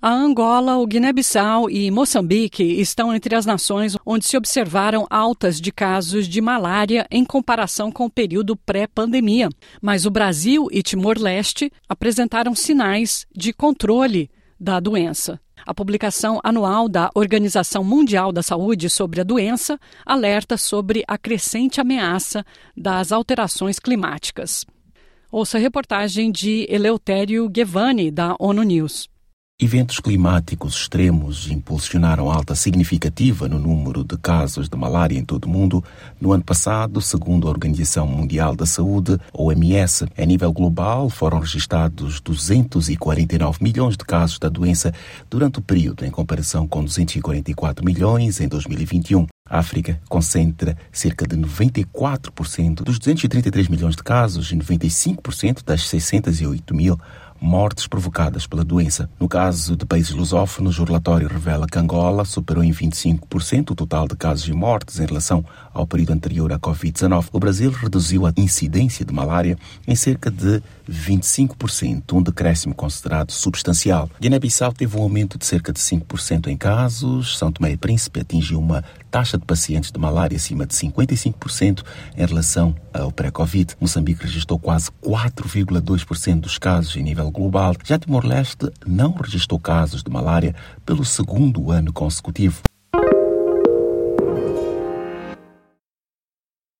A Angola, o Guiné-Bissau e Moçambique estão entre as nações onde se observaram altas de casos de malária em comparação com o período pré-pandemia. Mas o Brasil e Timor-Leste apresentaram sinais de controle da doença. A publicação anual da Organização Mundial da Saúde sobre a doença alerta sobre a crescente ameaça das alterações climáticas. Ouça a reportagem de Eleutério Guevani, da ONU News. Eventos climáticos extremos impulsionaram alta significativa no número de casos de malária em todo o mundo. No ano passado, segundo a Organização Mundial da Saúde, OMS, a nível global foram registrados 249 milhões de casos da doença durante o período, em comparação com 244 milhões em 2021. A África concentra cerca de 94% dos 233 milhões de casos e 95% das 608 mil mortes provocadas pela doença. No caso de países lusófonos, o relatório revela que Angola superou em 25% o total de casos e mortes em relação ao período anterior à Covid-19. O Brasil reduziu a incidência de malária em cerca de 25%, um decréscimo considerado substancial. Guiné-Bissau teve um aumento de cerca de 5% em casos. São Tomé e Príncipe atingiu uma taxa de pacientes de malária acima de 55% em relação ao pré-Covid. Moçambique registrou quase 4,2% dos casos em nível global. Já Timor-Leste não registrou casos de malária pelo segundo ano consecutivo.